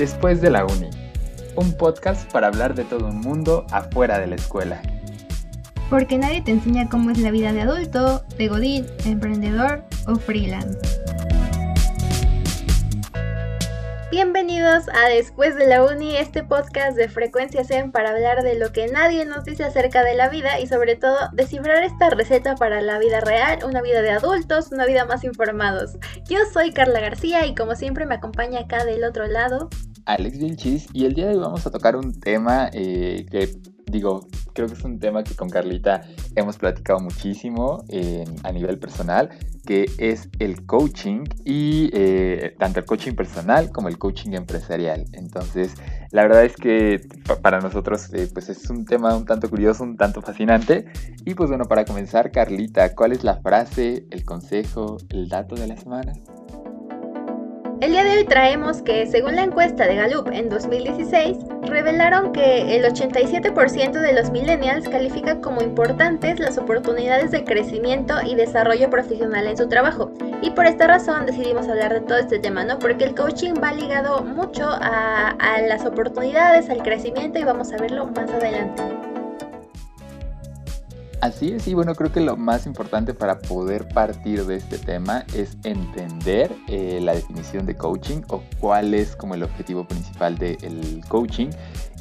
Después de la uni, un podcast para hablar de todo un mundo afuera de la escuela. Porque nadie te enseña cómo es la vida de adulto, de godín, emprendedor o freelance. Bienvenidos a Después de la Uni, este podcast de Frecuencia Zen para hablar de lo que nadie nos dice acerca de la vida y sobre todo descifrar esta receta para la vida real, una vida de adultos, una vida más informados. Yo soy Carla García y como siempre me acompaña acá del otro lado. Alex Vilchis y el día de hoy vamos a tocar un tema eh, que digo, creo que es un tema que con Carlita hemos platicado muchísimo a nivel personal, que es el coaching y eh, tanto el coaching personal como el coaching empresarial. Entonces, la verdad es que para nosotros eh, pues es un tema un tanto curioso, un tanto fascinante. Y pues bueno, para comenzar, Carlita, ¿cuál es la frase, el consejo, el dato de la semana? El día de hoy traemos que, según la encuesta de Gallup en 2016, revelaron que el 87% de los millennials califican como importantes las oportunidades de crecimiento y desarrollo profesional en su trabajo. Y por esta razón decidimos hablar de todo este tema, ¿no? Porque el coaching va ligado mucho a, a las oportunidades, al crecimiento y vamos a verlo más adelante. Así es, y bueno, creo que lo más importante para poder partir de este tema es entender eh, la definición de coaching o cuál es como el objetivo principal del coaching.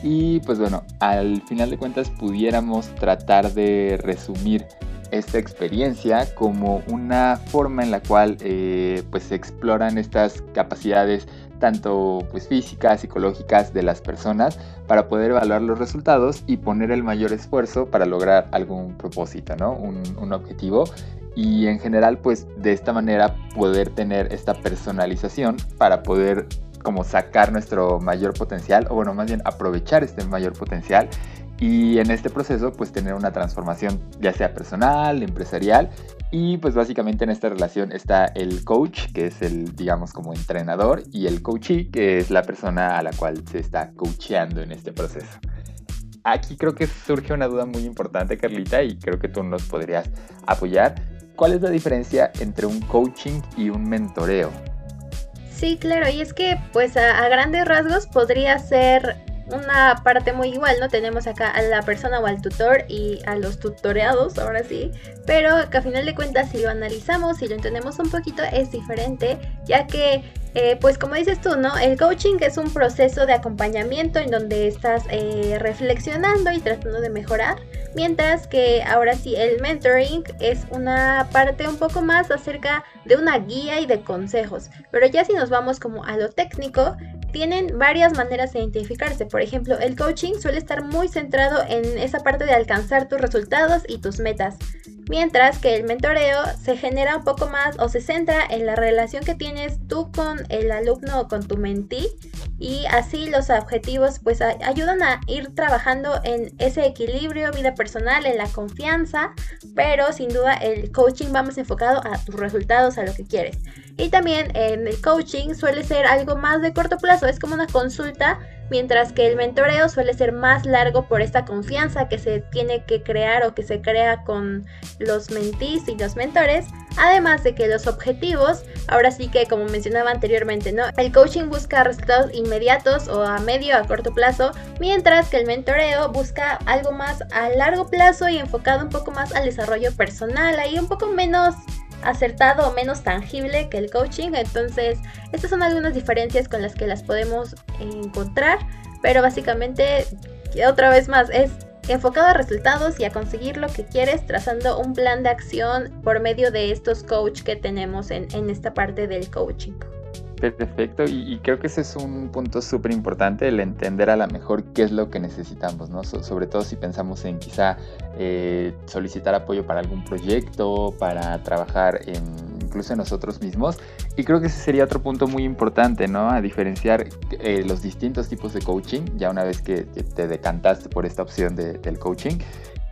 Y pues bueno, al final de cuentas pudiéramos tratar de resumir esta experiencia como una forma en la cual eh, pues se exploran estas capacidades tanto pues físicas, psicológicas de las personas para poder evaluar los resultados y poner el mayor esfuerzo para lograr algún propósito, ¿no? Un, un objetivo y en general pues de esta manera poder tener esta personalización para poder como sacar nuestro mayor potencial o bueno más bien aprovechar este mayor potencial y en este proceso pues tener una transformación ya sea personal, empresarial y pues básicamente en esta relación está el coach que es el digamos como entrenador y el coachee que es la persona a la cual se está coacheando en este proceso. Aquí creo que surge una duda muy importante Carlita y creo que tú nos podrías apoyar. ¿Cuál es la diferencia entre un coaching y un mentoreo? Sí, claro, y es que pues a, a grandes rasgos podría ser una parte muy igual, ¿no? Tenemos acá a la persona o al tutor y a los tutoreados, ahora sí, pero que a final de cuentas si lo analizamos y lo entendemos un poquito es diferente, ya que eh, pues como dices tú, ¿no? El coaching es un proceso de acompañamiento en donde estás eh, reflexionando y tratando de mejorar, mientras que ahora sí el mentoring es una parte un poco más acerca de una guía y de consejos. Pero ya si nos vamos como a lo técnico, tienen varias maneras de identificarse. Por ejemplo, el coaching suele estar muy centrado en esa parte de alcanzar tus resultados y tus metas, mientras que el mentoreo se genera un poco más o se centra en la relación que tienes tú con el alumno o con tu mentí y así los objetivos pues ayudan a ir trabajando en ese equilibrio, vida personal, en la confianza, pero sin duda el coaching va más enfocado a tus resultados, a lo que quieres. Y también en el coaching suele ser algo más de corto plazo, es como una consulta mientras que el mentoreo suele ser más largo por esta confianza que se tiene que crear o que se crea con los mentís y los mentores, además de que los objetivos, ahora sí que como mencionaba anteriormente, ¿no? El coaching busca resultados inmediatos o a medio a corto plazo, mientras que el mentoreo busca algo más a largo plazo y enfocado un poco más al desarrollo personal, ahí un poco menos acertado o menos tangible que el coaching. Entonces, estas son algunas diferencias con las que las podemos encontrar, pero básicamente, otra vez más, es enfocado a resultados y a conseguir lo que quieres trazando un plan de acción por medio de estos coach que tenemos en, en esta parte del coaching. Perfecto, y, creo que ese es un punto súper importante, el entender a la mejor qué es lo que necesitamos, ¿no? sobre todo si pensamos en quizá eh, solicitar apoyo para algún proyecto, para trabajar en, incluso en nosotros mismos. Y creo que ese sería otro punto muy importante, ¿no? A diferenciar eh, los distintos tipos de coaching, ya una vez que, te decantaste por esta opción del coaching.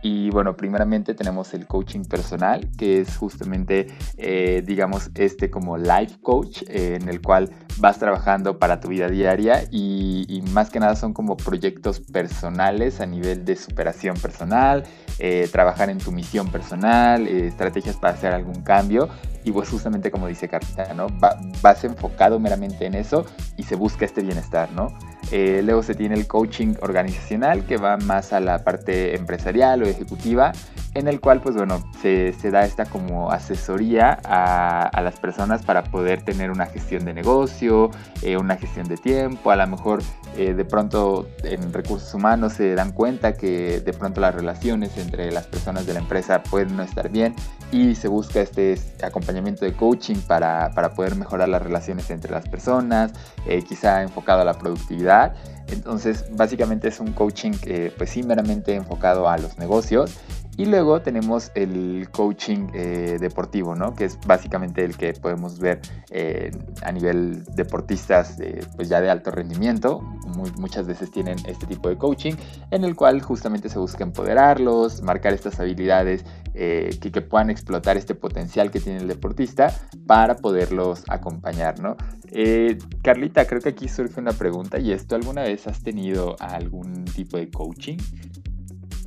Y bueno, primeramente tenemos el coaching personal, que es justamente, eh, digamos, este como life coach, eh, en el cual vas trabajando para tu vida diaria y, más que nada son como proyectos personales a nivel de superación personal, eh, trabajar en tu misión personal, estrategias para hacer algún cambio. Y pues justamente como dice Carita, ¿no? vas enfocado meramente en eso y se busca este bienestar, ¿no? Eh, luego se tiene el coaching organizacional que va más a la parte empresarial o ejecutiva, en el cual pues bueno, se, da esta como asesoría a, las personas para poder tener una gestión de negocio, eh, una gestión de tiempo, a lo mejor eh, de pronto en recursos humanos se dan cuenta que de pronto las relaciones entre las personas de la empresa pueden no estar bien y se busca este acompañamiento de coaching para, poder mejorar las relaciones entre las personas, quizá enfocado a la productividad. Entonces, básicamente es un coaching, pues sí, meramente enfocado a los negocios y luego tenemos el coaching eh, deportivo, ¿no? Que es básicamente el que podemos ver eh, a nivel deportistas pues ya de alto rendimiento. muchas veces tienen este tipo de coaching en el cual justamente se busca empoderarlos, marcar estas habilidades eh, que, que, puedan explotar este potencial que tiene el deportista para poderlos acompañar, ¿no? Carlita, creo que aquí surge una pregunta y esto alguna vez has tenido algún tipo de coaching?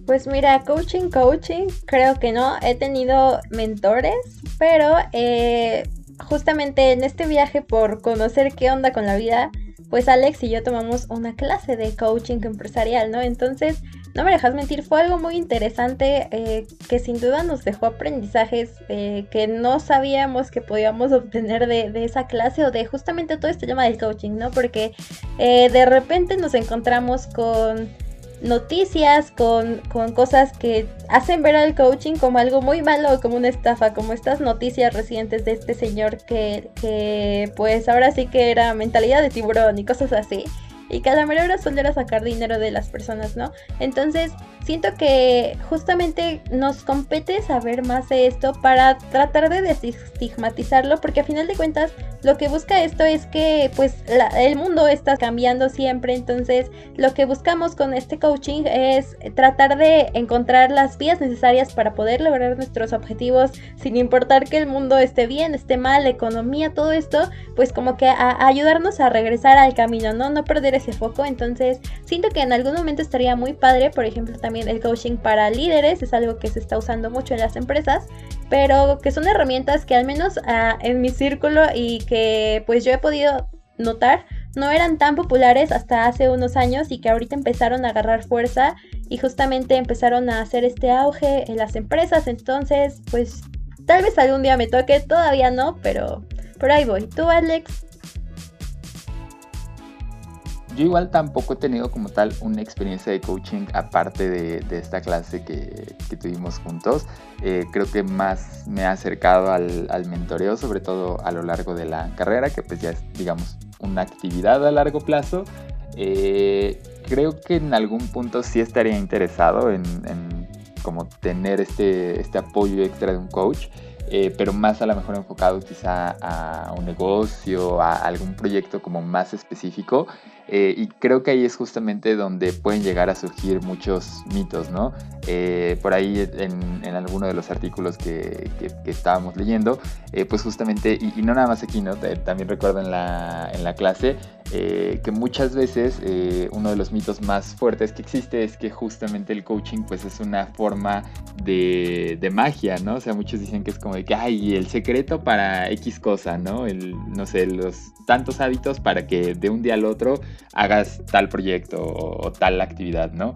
Pues mira, coaching, coaching, creo que no. He tenido mentores, pero eh, justamente en este viaje por conocer qué onda con la vida, pues Alex y yo tomamos una clase de coaching empresarial, ¿no? Entonces, no me dejas mentir, fue algo muy interesante eh, que sin duda nos dejó aprendizajes eh, que no sabíamos que podíamos obtener de, esa clase o de justamente todo este tema del coaching, ¿no? Porque de repente nos encontramos con noticias, con, con, cosas que hacen ver al coaching como algo muy malo como una estafa, como estas noticias recientes de este señor que, que pues ahora sí que era mentalidad de tiburón y cosas así y que a la mera hora solo era sacar dinero de las personas, ¿no? Entonces, siento que justamente nos compete saber más de esto para tratar de desestigmatizarlo, porque a final de cuentas lo que busca esto es que pues el mundo está cambiando siempre, entonces lo que buscamos con este coaching es tratar de encontrar las vías necesarias para poder lograr nuestros objetivos sin importar que el mundo esté bien, esté mal, la economía, todo esto, pues como que ayudarnos a regresar al camino, ¿no? No perder ese foco, entonces siento que en algún momento estaría muy padre, por ejemplo, también el coaching para líderes es algo que se está usando mucho en las empresas, pero que son herramientas que al menos ah, en mi círculo y que pues yo he podido notar no eran tan populares hasta hace unos años y que ahorita empezaron a agarrar fuerza y justamente empezaron a hacer este auge en las empresas. Entonces, pues tal vez algún día me toque, todavía no, pero por ahí voy. ¿Tú, Alex? Yo igual tampoco he tenido como tal una experiencia de coaching aparte de, esta clase que, tuvimos juntos. Eh, creo que más me ha acercado al, mentoreo, sobre todo a lo largo de la carrera, que pues ya es, digamos, una actividad a largo plazo. Eh, creo que en algún punto sí estaría interesado en, como tener este, este apoyo extra de un coach. Eh, pero más a lo mejor enfocado quizá a un negocio, a algún proyecto como más específico. Eh, y creo que ahí es justamente donde pueden llegar a surgir muchos mitos, ¿no? Eh, por ahí en, alguno de los artículos que, estábamos leyendo, pues justamente, y, y, no nada más aquí, ¿no? También recuerdo en la, en la clase que muchas veces uno de los mitos más fuertes que existe es que justamente el coaching pues es una forma de, de magia, ¿no? O sea, muchos dicen que es como que, hay el secreto para X cosa, ¿no? El, no sé, los tantos hábitos para que de un día al otro hagas tal proyecto o, tal actividad, ¿no?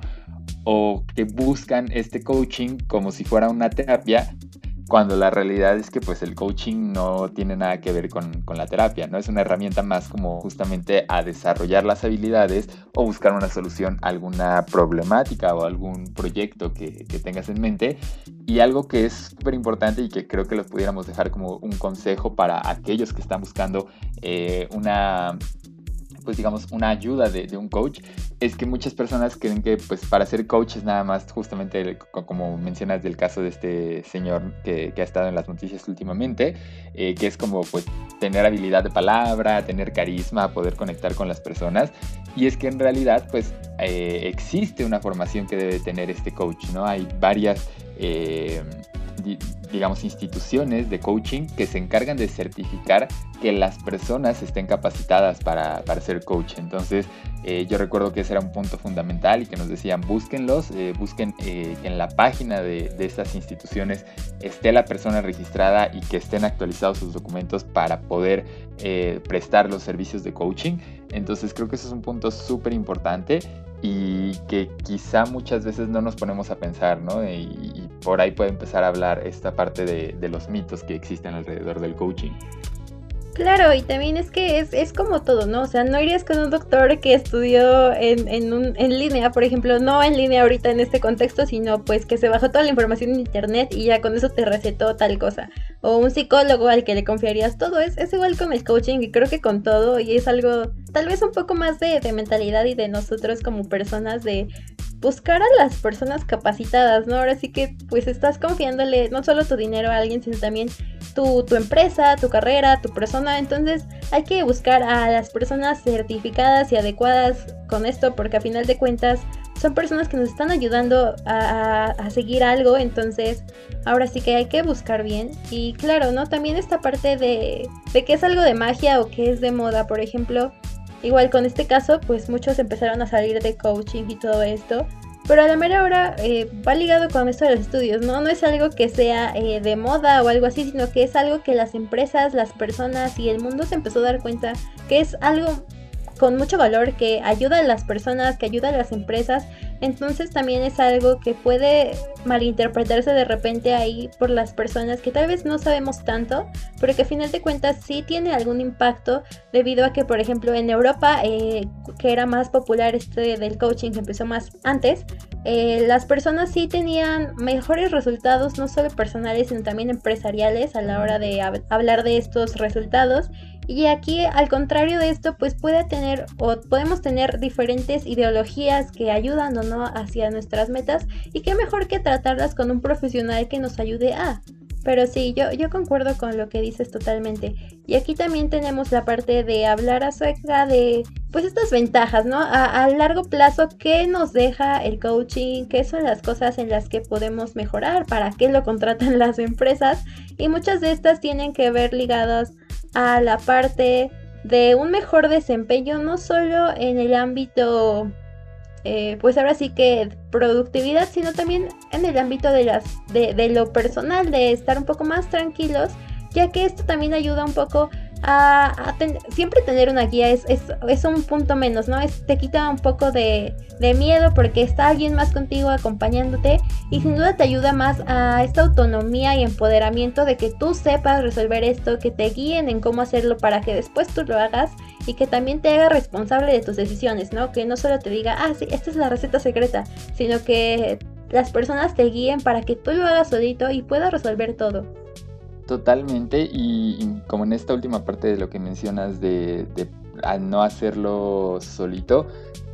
O que buscan este coaching como si fuera una terapia cuando la realidad es que pues el coaching no tiene nada que ver con, la terapia, ¿no? Es una herramienta más como justamente a desarrollar las habilidades o buscar una solución a alguna problemática o algún proyecto que, tengas en mente. Y algo que es súper importante y que creo que lo pudiéramos dejar como un consejo para aquellos que están buscando eh, una pues digamos, una ayuda de, un coach, es que muchas personas creen que pues para ser coach es nada más justamente como mencionas del caso de este señor que, ha estado en las noticias últimamente, eh, que es como pues tener habilidad de palabra, tener carisma, poder conectar con las personas. Y es que en realidad pues eh, existe una formación que debe tener este coach, ¿no? Hay varias... Eh, digamos, instituciones de coaching que se encargan de certificar que las personas estén capacitadas para, para ser coach. Entonces, eh, yo recuerdo que ese era un punto fundamental y que nos decían, búsquenlos, eh, busquen eh, que en la página de, de, estas instituciones esté la persona registrada y que estén actualizados sus documentos para poder prestar los servicios de coaching. Entonces, creo que eso es un punto súper importante y que quizá muchas veces no nos ponemos a pensar, ¿no? Por ahí puede empezar a hablar esta parte de, los mitos que existen alrededor del coaching. Claro, y también es que es, es como todo, ¿no? O sea, no irías con un doctor que estudió en, en, un, en línea, por ejemplo, no en línea ahorita en este contexto, sino pues que se bajó toda la información en internet y ya con eso te recetó tal cosa. O un psicólogo al que le confiarías todo. Es, es igual con el coaching y creo que con todo y es algo tal vez un poco más de, de mentalidad y de nosotros como personas de buscar a las personas capacitadas, ¿no? Ahora sí que pues estás confiándole no solo tu dinero a alguien, sino también tu, tu empresa, tu carrera, tu persona. Entonces hay que buscar a las personas certificadas y adecuadas con esto porque a final de cuentas son personas que nos están ayudando a, a, seguir algo, entonces ahora sí que hay que buscar bien. Y claro, ¿no? También esta parte de, de que es algo de magia o que es de moda, por ejemplo, igual con este caso, pues muchos empezaron a salir de coaching y todo esto, pero a la mera hora eh, va ligado con esto de los estudios, ¿no? No es algo que sea eh, de moda o algo así, sino que es algo que las empresas, las personas y el mundo se empezó a dar cuenta que es algo con mucho valor, que ayuda a las personas, que ayuda a las empresas. Entonces también es algo que puede malinterpretarse de repente ahí por las personas que tal vez no sabemos tanto, pero que a final de cuentas sí tiene algún impacto debido a que, por ejemplo, en Europa, eh, que era más popular este del coaching que empezó más antes, eh, las personas sí tenían mejores resultados, no solo personales, sino también empresariales a la hora de hablar de estos resultados y aquí, al contrario de esto, pues puede tener o podemos tener diferentes ideologías que ayudan o no hacia nuestras metas y qué mejor que tratarlas con un profesional que nos ayude a. Pero sí, yo, yo concuerdo con lo que dices totalmente. Y aquí también tenemos la parte de hablar acerca de, pues estas ventajas, ¿no? A, a, largo plazo, ¿qué nos deja el coaching? ¿Qué son las cosas en las que podemos mejorar? ¿Para qué lo contratan las empresas? Y muchas de estas tienen que ver ligadas a la parte de un mejor desempeño, no solo en el ámbito, eh, pues ahora sí que productividad, sino también en el ámbito de, las, de, de lo personal, de estar un poco más tranquilos, ya que esto también ayuda un poco siempre tener una guía es, es, un punto menos, ¿no? Es, te quita un poco de, de, miedo porque está alguien más contigo acompañándote y sin duda te ayuda más a esta autonomía y empoderamiento de que tú sepas resolver esto, que te guíen en cómo hacerlo para que después tú lo hagas y que también te haga responsable de tus decisiones, ¿no? Que no solo te diga, ah, sí, esta es la receta secreta, sino que las personas te guíen para que tú lo hagas solito y puedas resolver todo. Totalmente, y, como en esta última parte de lo que mencionas de, al no hacerlo solito,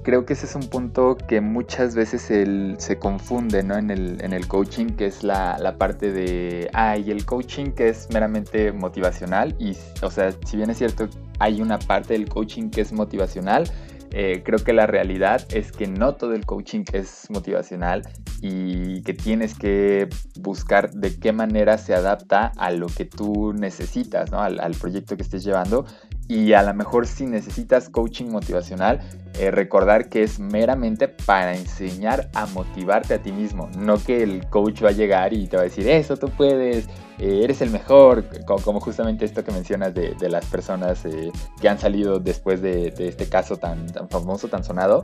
creo que ese es un punto que muchas veces se confunde ¿no? en, el, en el coaching, que es la, la parte de, ah, y el coaching que es meramente motivacional, y o sea, si bien es cierto, hay una parte del coaching que es motivacional, eh, creo que la realidad es que no todo el coaching es motivacional y que tienes que buscar de qué manera se adapta a lo que tú necesitas, ¿no? al, al proyecto que estés llevando. Y a lo mejor si necesitas coaching motivacional, eh, recordar que es meramente para enseñar a motivarte a ti mismo, no que el coach va a llegar y te va a decir, eso tú puedes, eh, eres el mejor, como, justamente esto que mencionas de, las personas eh, que han salido después de, este caso tan, famoso, tan sonado,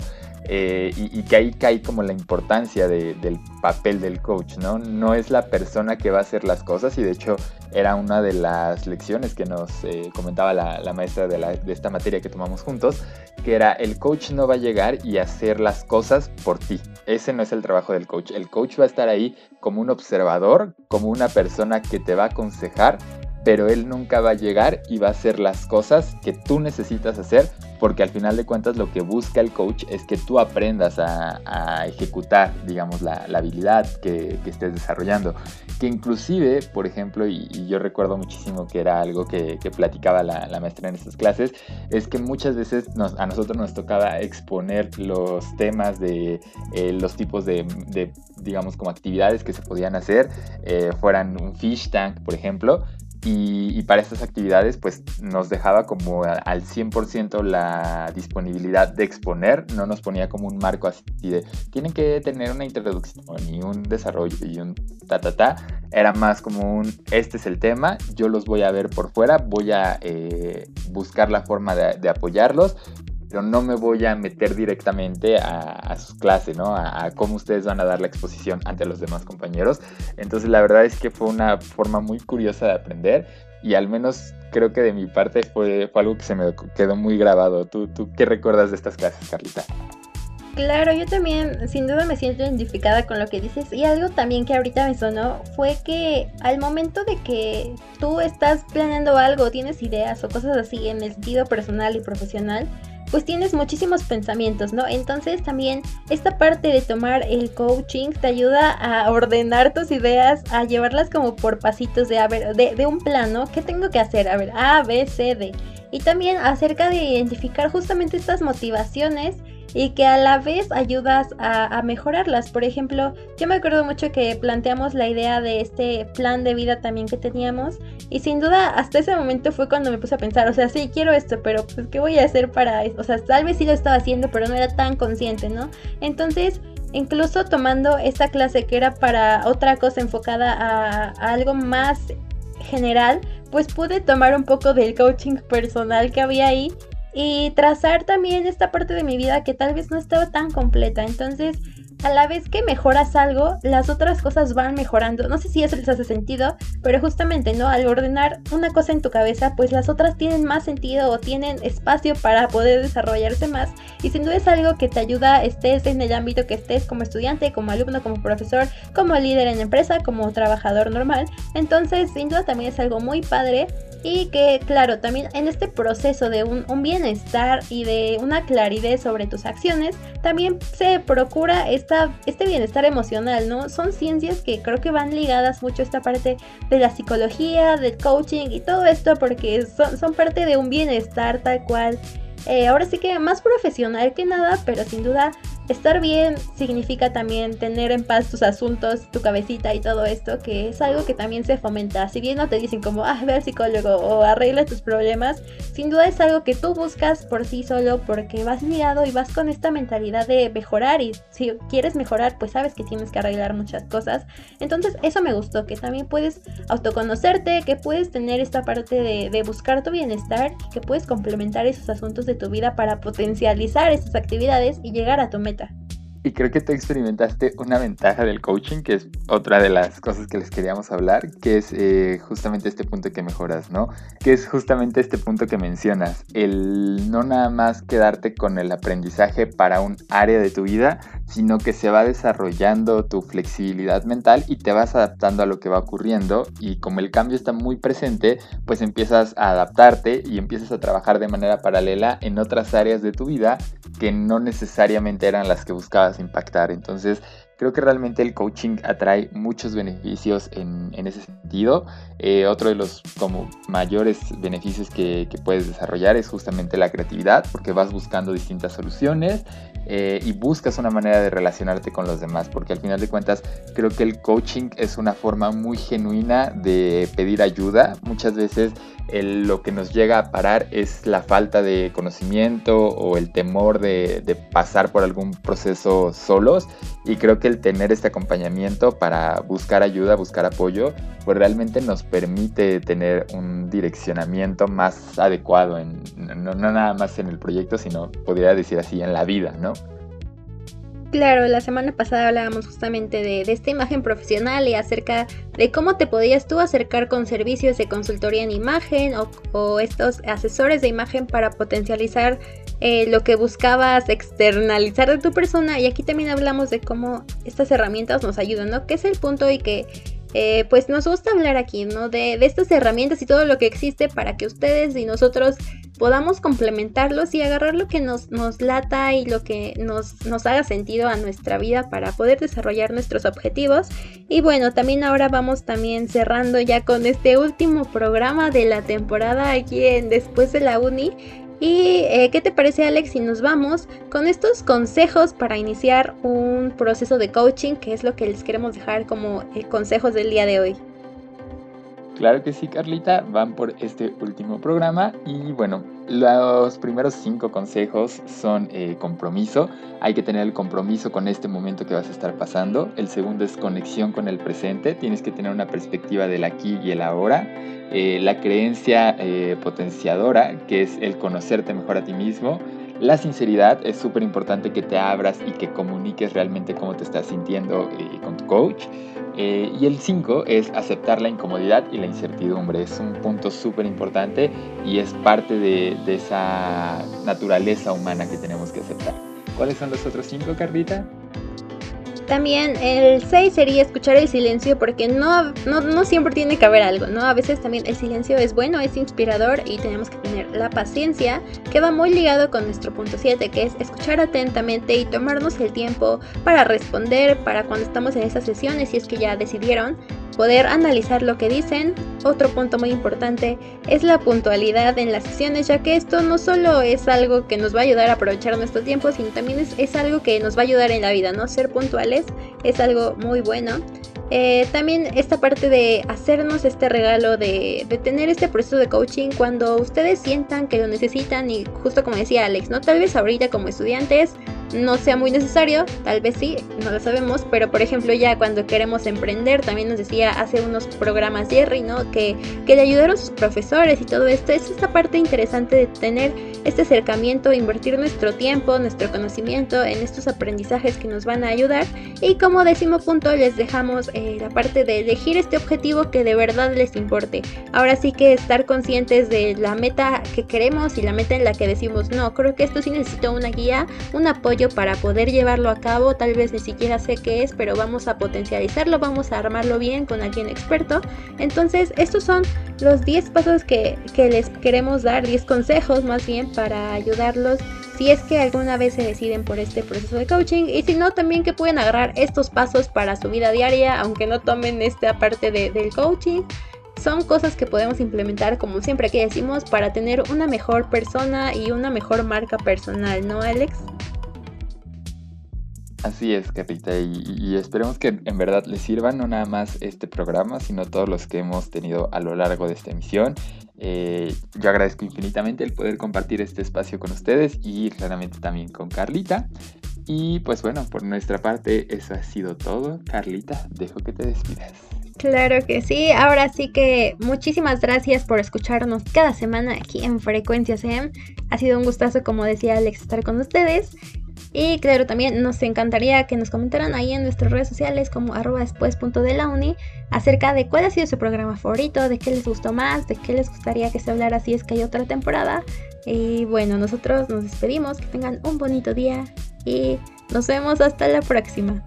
y, que ahí cae como la importancia del papel del coach, ¿no? No es la persona que va a hacer las cosas y de hecho era una de las lecciones que nos comentaba la, la maestra de, la, de esta materia que tomamos juntos, que era el coach no va a llegar y hacer las cosas por ti. Ese no es el trabajo del coach. El coach va a estar ahí como un observador, como una persona que te va a aconsejar, pero él nunca va a llegar y va a hacer las cosas que tú necesitas hacer porque al final de cuentas lo que busca el coach es que tú aprendas a, ejecutar, digamos, la, habilidad que, estés desarrollando. Que inclusive, por ejemplo, y, yo recuerdo muchísimo que era algo que, platicaba la, maestra en estas clases, es que muchas veces a nosotros nos tocaba exponer los temas de eh, los tipos de, digamos, como actividades que se podían hacer, eh, fueran un fish tank, por ejemplo, y, para estas actividades pues nos dejaba como al 100% la disponibilidad de exponer, no nos ponía como un marco así de tienen que tener una introducción y un desarrollo y un ta ta ta, era más como un este es el tema, yo los voy a ver por fuera, voy a eh, buscar la forma de apoyarlos, pero no me voy a meter directamente a, sus clases, ¿no? A, cómo ustedes van a dar la exposición ante los demás compañeros. Entonces la verdad es que fue una forma muy curiosa de aprender y al menos creo que de mi parte fue, fue algo que se me quedó muy grabado. ¿Tú, ¿Tú qué recuerdas de estas clases, Carlita? Claro, yo también sin duda me siento identificada con lo que dices y algo también que ahorita me sonó fue que al momento de que tú estás planeando algo, tienes ideas o cosas así en el sentido personal y profesional, pues tienes muchísimos pensamientos, ¿no? Entonces también esta parte de tomar el coaching te ayuda a ordenar tus ideas, a llevarlas como por pasitos de, a ver, de, de un plano, ¿qué tengo que hacer? A ver, A, B, C, D. Y también acerca de identificar justamente estas motivaciones y que a la vez ayudas a, mejorarlas. Por ejemplo, yo me acuerdo mucho que planteamos la idea de este plan de vida también que teníamos y sin duda hasta ese momento fue cuando me puse a pensar, o sea, sí, quiero esto, pero pues ¿qué voy a hacer para eso? O sea, tal vez sí lo estaba haciendo, pero no era tan consciente, ¿no? Entonces, incluso tomando esta clase que era para otra cosa enfocada a algo más general, pues pude tomar un poco del coaching personal que había ahí y trazar también esta parte de mi vida que tal vez no estaba tan completa. Entonces, a la vez que mejoras algo, las otras cosas van mejorando. No sé si eso les hace sentido, pero justamente, ¿no? Al ordenar una cosa en tu cabeza, pues las otras tienen más sentido o tienen espacio para poder desarrollarse más. Y sin duda es algo que te ayuda, estés en el ámbito que estés como estudiante, como alumno, como profesor, como líder en empresa, como trabajador normal. Entonces, sin duda también es algo muy padre y que claro, también en este proceso de un, bienestar y de una claridad sobre tus acciones, también se procura esta, este bienestar emocional, ¿no? Son ciencias que creo que van ligadas mucho a esta parte de la psicología, del coaching y todo esto porque son, parte de un bienestar tal cual. Eh, ahora sí que más profesional que nada, pero sin duda Estar bien significa también tener en paz tus asuntos, tu cabecita y todo esto, que es algo que también se fomenta. Si bien no te dicen como, ah, ve al psicólogo o arregla tus problemas, sin duda es algo que tú buscas por sí solo porque vas mirado y vas con esta mentalidad de mejorar y si quieres mejorar, pues sabes que tienes que arreglar muchas cosas. Entonces eso me gustó, que también puedes autoconocerte, que puedes tener esta parte de, de buscar tu bienestar y que puedes complementar esos asuntos de tu vida para potencializar esas actividades y llegar a tu meta. Yeah. Y creo que tú experimentaste una ventaja del coaching, que es otra de las cosas que les queríamos hablar, que es eh, justamente este punto que mejoras, ¿no? Que es justamente este punto que mencionas, el no nada más quedarte con el aprendizaje para un área de tu vida, sino que se va desarrollando tu flexibilidad mental y te vas adaptando a lo que va ocurriendo y como el cambio está muy presente, pues empiezas a adaptarte y empiezas a trabajar de manera paralela en otras áreas de tu vida que no necesariamente eran las que buscabas impactar. Entonces, creo que realmente el coaching atrae muchos beneficios en, ese sentido. Eh, otro de los como mayores beneficios que, que, puedes desarrollar es justamente la creatividad, porque vas buscando distintas soluciones eh, y buscas una manera de relacionarte con los demás, porque al final de cuentas creo que el coaching es una forma muy genuina de pedir ayuda. Muchas veces lo que nos llega a parar es la falta de conocimiento o el temor de, pasar por algún proceso solos y creo que el tener este acompañamiento para buscar ayuda, buscar apoyo, pues realmente nos permite tener un direccionamiento más adecuado, en, no, nada más en el proyecto, sino podría decir así, en la vida, ¿no? Claro, la semana pasada hablábamos justamente de, esta imagen profesional y acerca de cómo te podías tú acercar con servicios de consultoría en imagen o, estos asesores de imagen para potencializar eh, lo que buscabas externalizar de tu persona. Y aquí también hablamos de cómo estas herramientas nos ayudan, ¿no? Que es el punto y que eh, pues nos gusta hablar aquí, ¿no? De, de, estas herramientas y todo lo que existe para que ustedes y nosotros podamos complementarlos y agarrar lo que nos, nos lata y lo que nos, nos haga sentido a nuestra vida para poder desarrollar nuestros objetivos. Y bueno, también ahora vamos también cerrando ya con este último programa de la temporada aquí en Después de la Uni. ¿Y eh, qué te parece Alex si nos vamos con estos consejos para iniciar un proceso de coaching, que es lo que les queremos dejar como eh, consejos del día de hoy? Claro que sí, Carlita, van por este último programa. Y bueno, los primeros cinco consejos son eh, compromiso, hay que tener el compromiso con este momento que vas a estar pasando, el segundo es conexión con el presente, tienes que tener una perspectiva del aquí y el ahora, eh, la creencia eh, potenciadora, que es el conocerte mejor a ti mismo, la sinceridad es súper importante que te abras y que comuniques realmente cómo te estás sintiendo con tu coach. Eh, y el 5 es aceptar la incomodidad y la incertidumbre. Es un punto súper importante y es parte de, esa naturaleza humana que tenemos que aceptar. ¿Cuáles son los otros 5, Carlita? También el 6 sería escuchar el silencio porque no, no, no, siempre tiene que haber algo, ¿no? A veces también el silencio es bueno, es inspirador y tenemos que tener la paciencia que va muy ligado con nuestro punto 7 que es escuchar atentamente y tomarnos el tiempo para responder, para cuando estamos en esas sesiones si es que ya decidieron poder analizar lo que dicen. Otro punto muy importante es la puntualidad en las sesiones, ya que esto no solo es algo que nos va a ayudar a aprovechar nuestro tiempo, sino también es, algo que nos va a ayudar en la vida, ¿no? Ser puntuales es algo muy bueno. Eh, también esta parte de hacernos este regalo de, de, tener este proceso de coaching cuando ustedes sientan que lo necesitan y justo como decía Alex, ¿no? Tal vez ahorita como estudiantes no sea muy necesario, tal vez sí, no lo sabemos, pero por ejemplo ya cuando queremos emprender, también nos decía hace unos programas Jerry, ¿no? Que, que le ayudaron sus profesores y todo esto, es esta parte interesante de tener este acercamiento, invertir nuestro tiempo, nuestro conocimiento en estos aprendizajes que nos van a ayudar y como décimo punto les dejamos eh, la parte de elegir este objetivo que de verdad les importe. Ahora sí que estar conscientes de la meta que queremos y la meta en la que decimos, no, creo que esto sí necesito una guía, un apoyo para poder llevarlo a cabo. Tal vez ni siquiera sé qué es, pero vamos a potencializarlo, vamos a armarlo bien con alguien experto. Entonces, estos son los 10 pasos que, que les queremos dar, 10 consejos más bien para ayudarlos si es que alguna vez se deciden por este proceso de coaching y si no también que pueden agarrar estos pasos para su vida diaria aunque no tomen esta parte de, del coaching son cosas que podemos implementar como siempre que decimos para tener una mejor persona y una mejor marca personal, ¿no Alex? Así es, Carita, y, esperemos que en verdad les sirva no nada más este programa, sino todos los que hemos tenido a lo largo de esta emisión. Eh, yo agradezco infinitamente el poder compartir este espacio con ustedes y claramente también con Carlita. Y pues bueno, por nuestra parte eso ha sido todo. Carlita, dejo que te despidas. Claro que sí, ahora sí que muchísimas gracias por escucharnos cada semana aquí en Frecuencia SEM. Ha sido un gustazo, como decía Alex, estar con ustedes. Y claro, también nos encantaría que nos comentaran ahí en nuestras redes sociales como arroba después de la uni acerca de cuál ha sido su programa favorito, de qué les gustó más, de qué les gustaría que se hablara si es que hay otra temporada. Y bueno, nosotros nos despedimos, que tengan un bonito día y nos vemos hasta la próxima.